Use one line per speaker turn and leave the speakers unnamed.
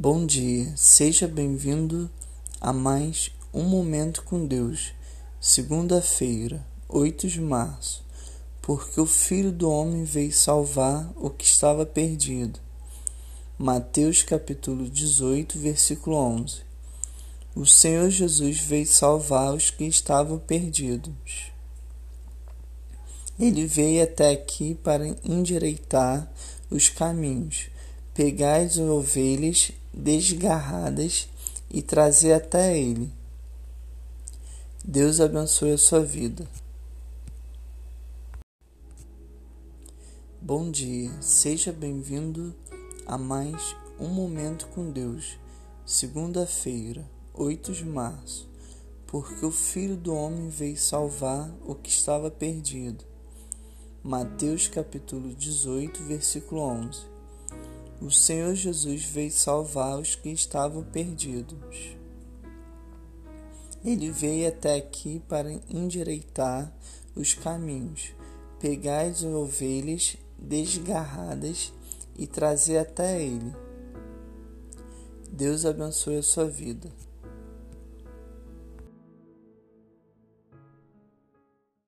Bom dia, seja bem-vindo a mais um Momento com Deus, segunda-feira, 8 de março, porque o Filho do Homem veio salvar o que estava perdido. Mateus capítulo 18, versículo 11. O Senhor Jesus veio salvar os que estavam perdidos. Ele veio até aqui para endireitar os caminhos, pegar as ovelhas desgarradas e trazer até Ele. Deus abençoe a sua vida. Bom dia, seja bem-vindo a mais um Momento com Deus, segunda-feira, 8 de março, porque o Filho do Homem veio salvar o que estava perdido. Mateus capítulo 18, versículo 11. O Senhor Jesus veio salvar os que estavam perdidos. Ele veio até aqui para endireitar os caminhos, pegar as ovelhas desgarradas e trazer até Ele. Deus abençoe a sua vida.